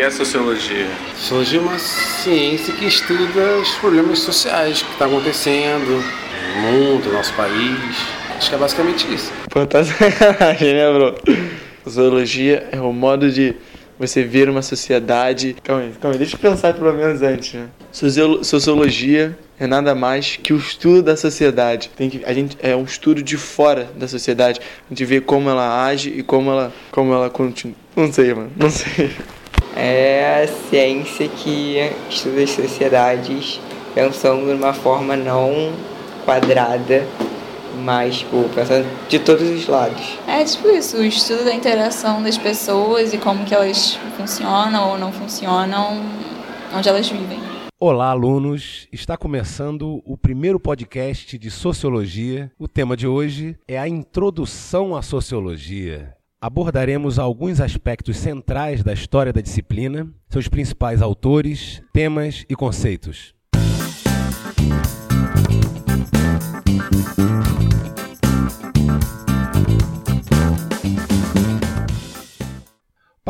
que é sociologia? Sociologia é uma ciência que estuda os problemas sociais que estão tá acontecendo no mundo, no nosso país. Acho que é basicamente isso. Pô, tá sacanagem, né, bro? Sociologia é o modo de você ver uma sociedade. Calma aí, calma aí, deixa eu pensar pelo menos antes, né? Sociologia é nada mais que o estudo da sociedade. Tem que, a gente é um estudo de fora da sociedade. A gente vê como ela age e como ela, como ela continua. Não sei, mano, não sei. É a ciência que estuda as sociedades pensando de uma forma não quadrada, mas tipo, pensando de todos os lados. É tipo isso, o estudo da interação das pessoas e como que elas funcionam ou não funcionam, onde elas vivem. Olá, alunos! Está começando o primeiro podcast de Sociologia. O tema de hoje é a introdução à Sociologia. Abordaremos alguns aspectos centrais da história da disciplina, seus principais autores, temas e conceitos.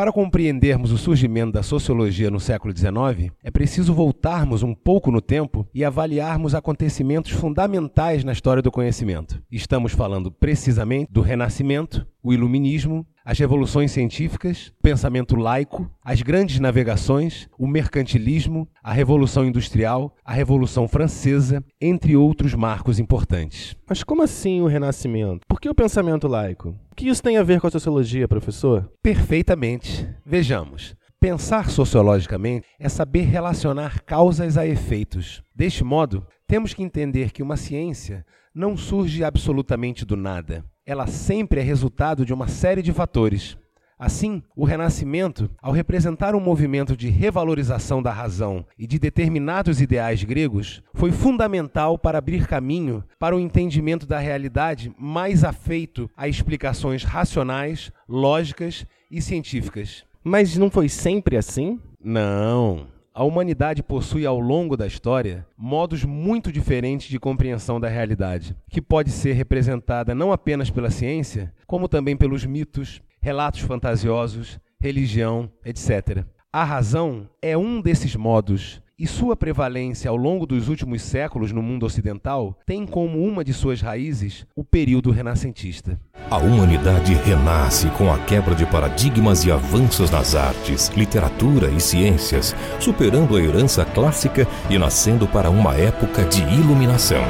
Para compreendermos o surgimento da sociologia no século XIX, é preciso voltarmos um pouco no tempo e avaliarmos acontecimentos fundamentais na história do conhecimento. Estamos falando precisamente do Renascimento, o Iluminismo, as revoluções científicas, o pensamento laico, as grandes navegações, o mercantilismo, a Revolução Industrial, a Revolução Francesa, entre outros marcos importantes. Mas como assim o Renascimento? Por que o pensamento laico? O que isso tem a ver com a sociologia, professor? Perfeitamente. Vejamos. Pensar sociologicamente é saber relacionar causas a efeitos. Deste modo, temos que entender que uma ciência não surge absolutamente do nada ela sempre é resultado de uma série de fatores. Assim, o Renascimento, ao representar um movimento de revalorização da razão e de determinados ideais gregos, foi fundamental para abrir caminho para o entendimento da realidade mais afeito a explicações racionais, lógicas e científicas. Mas não foi sempre assim? Não. A humanidade possui ao longo da história modos muito diferentes de compreensão da realidade, que pode ser representada não apenas pela ciência, como também pelos mitos, relatos fantasiosos, religião, etc. A razão é um desses modos e sua prevalência ao longo dos últimos séculos no mundo ocidental tem como uma de suas raízes o período renascentista. A humanidade renasce com a quebra de paradigmas e avanços nas artes, literatura e ciências, superando a herança clássica e nascendo para uma época de iluminação.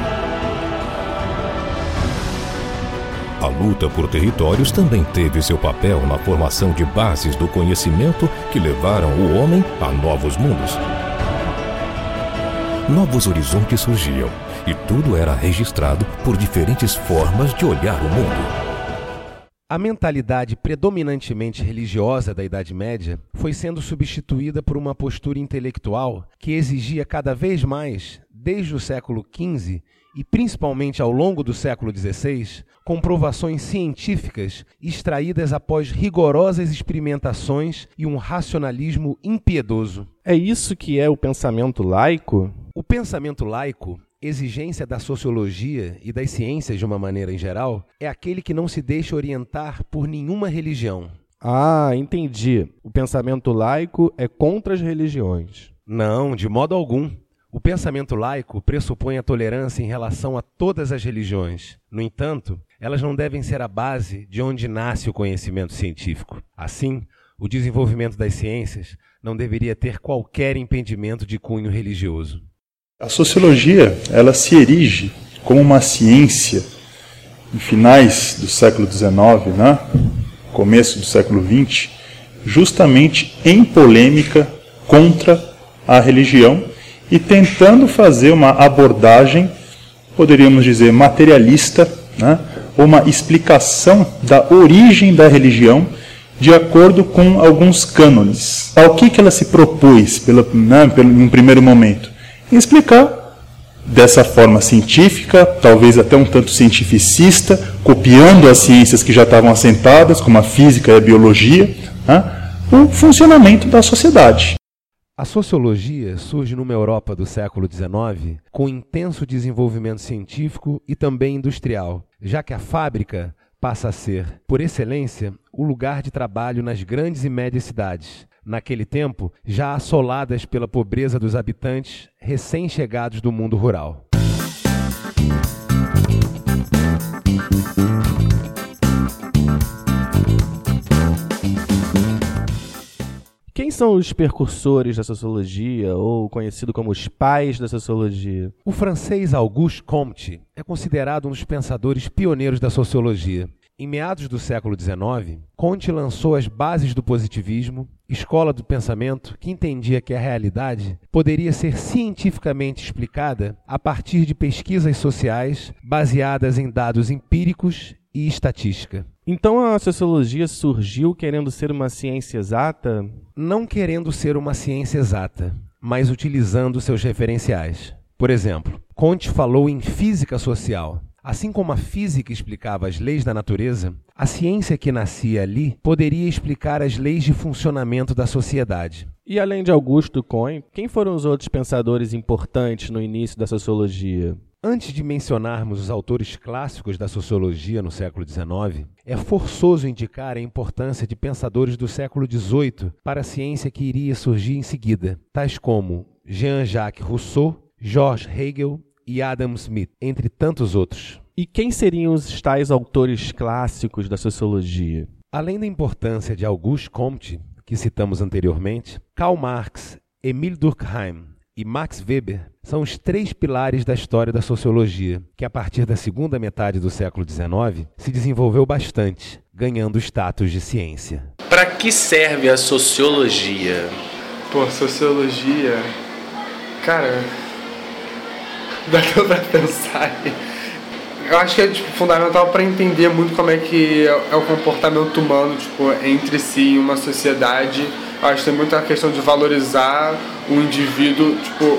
A luta por territórios também teve seu papel na formação de bases do conhecimento que levaram o homem a novos mundos novos horizontes surgiam e tudo era registrado por diferentes formas de olhar o mundo. A mentalidade predominantemente religiosa da Idade Média foi sendo substituída por uma postura intelectual que exigia cada vez mais, desde o século XV e principalmente ao longo do século XVI, comprovações científicas extraídas após rigorosas experimentações e um racionalismo impiedoso. É isso que é o pensamento laico? O pensamento laico exigência da sociologia e das ciências de uma maneira em geral é aquele que não se deixa orientar por nenhuma religião. Ah, entendi. O pensamento laico é contra as religiões. Não, de modo algum. O pensamento laico pressupõe a tolerância em relação a todas as religiões. No entanto, elas não devem ser a base de onde nasce o conhecimento científico. Assim, o desenvolvimento das ciências não deveria ter qualquer impedimento de cunho religioso. A sociologia, ela se erige como uma ciência em finais do século XIX, né? começo do século XX, justamente em polêmica contra a religião e tentando fazer uma abordagem, poderíamos dizer, materialista, né? uma explicação da origem da religião de acordo com alguns cânones. Ao que, que ela se propôs pelo, né, pelo, em um primeiro momento? E explicar dessa forma científica, talvez até um tanto cientificista, copiando as ciências que já estavam assentadas, como a física e a biologia, né, o funcionamento da sociedade. A sociologia surge numa Europa do século XIX com intenso desenvolvimento científico e também industrial, já que a fábrica passa a ser, por excelência, o lugar de trabalho nas grandes e médias cidades, naquele tempo já assoladas pela pobreza dos habitantes recém-chegados do mundo rural. Quem são os percursores da sociologia, ou conhecido como os pais da sociologia? O francês Auguste Comte é considerado um dos pensadores pioneiros da sociologia. Em meados do século XIX, Comte lançou as bases do positivismo, escola do pensamento que entendia que a realidade poderia ser cientificamente explicada a partir de pesquisas sociais baseadas em dados empíricos e estatística. Então a sociologia surgiu querendo ser uma ciência exata? Não querendo ser uma ciência exata, mas utilizando seus referenciais. Por exemplo, Comte falou em física social. Assim como a física explicava as leis da natureza, a ciência que nascia ali poderia explicar as leis de funcionamento da sociedade. E além de Augusto Comte, quem foram os outros pensadores importantes no início da sociologia? Antes de mencionarmos os autores clássicos da sociologia no século XIX, é forçoso indicar a importância de pensadores do século XVIII para a ciência que iria surgir em seguida, tais como Jean-Jacques Rousseau, George Hegel e Adam Smith, entre tantos outros. E quem seriam os tais autores clássicos da sociologia? Além da importância de Auguste Comte, que citamos anteriormente, Karl Marx, Emile Durkheim, e Max Weber são os três pilares da história da sociologia, que a partir da segunda metade do século XIX se desenvolveu bastante, ganhando status de ciência. Para que serve a sociologia? Pô, sociologia. Cara, dá pra pensar. Eu acho que é tipo, fundamental para entender muito como é que é o comportamento humano tipo, entre si em uma sociedade acho que tem muita questão de valorizar o indivíduo, tipo,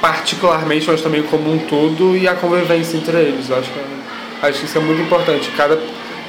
particularmente, mas também como um todo, e a convivência entre eles. acho que, acho que isso é muito importante. Cada,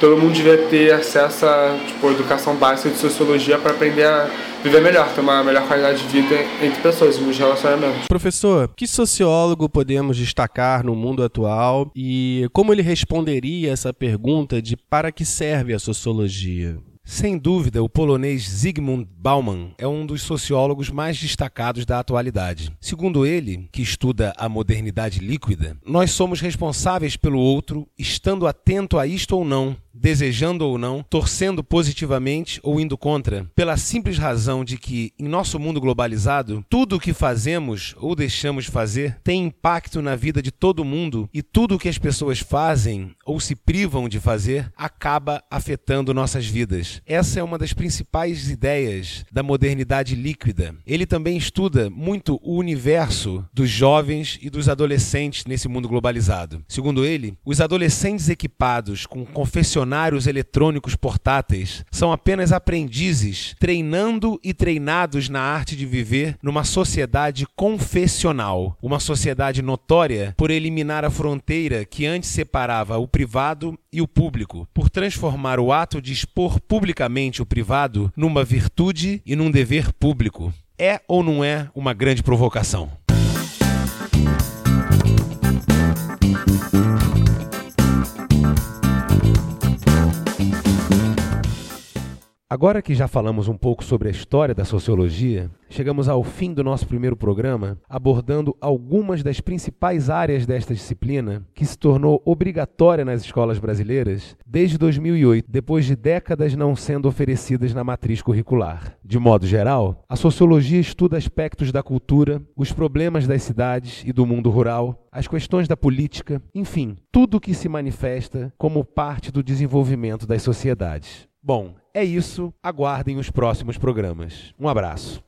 todo mundo devia ter acesso a tipo, educação básica de sociologia para aprender a viver melhor, ter uma melhor qualidade de vida entre pessoas, nos relacionamentos. Professor, que sociólogo podemos destacar no mundo atual e como ele responderia essa pergunta de para que serve a sociologia? Sem dúvida, o polonês Zygmunt Bauman é um dos sociólogos mais destacados da atualidade. Segundo ele, que estuda a modernidade líquida, nós somos responsáveis pelo outro, estando atento a isto ou não, desejando ou não, torcendo positivamente ou indo contra, pela simples razão de que, em nosso mundo globalizado, tudo o que fazemos ou deixamos fazer tem impacto na vida de todo mundo e tudo o que as pessoas fazem ou se privam de fazer acaba afetando nossas vidas. Essa é uma das principais ideias da modernidade líquida. Ele também estuda muito o universo dos jovens e dos adolescentes nesse mundo globalizado. Segundo ele, os adolescentes equipados com confessionários dicionários eletrônicos portáteis são apenas aprendizes treinando e treinados na arte de viver numa sociedade confessional, uma sociedade notória por eliminar a fronteira que antes separava o privado e o público, por transformar o ato de expor publicamente o privado numa virtude e num dever público. É ou não é uma grande provocação? Agora que já falamos um pouco sobre a história da sociologia, chegamos ao fim do nosso primeiro programa abordando algumas das principais áreas desta disciplina que se tornou obrigatória nas escolas brasileiras desde 2008, depois de décadas não sendo oferecidas na matriz curricular. De modo geral, a sociologia estuda aspectos da cultura, os problemas das cidades e do mundo rural, as questões da política, enfim, tudo o que se manifesta como parte do desenvolvimento das sociedades. Bom, é isso. Aguardem os próximos programas. Um abraço.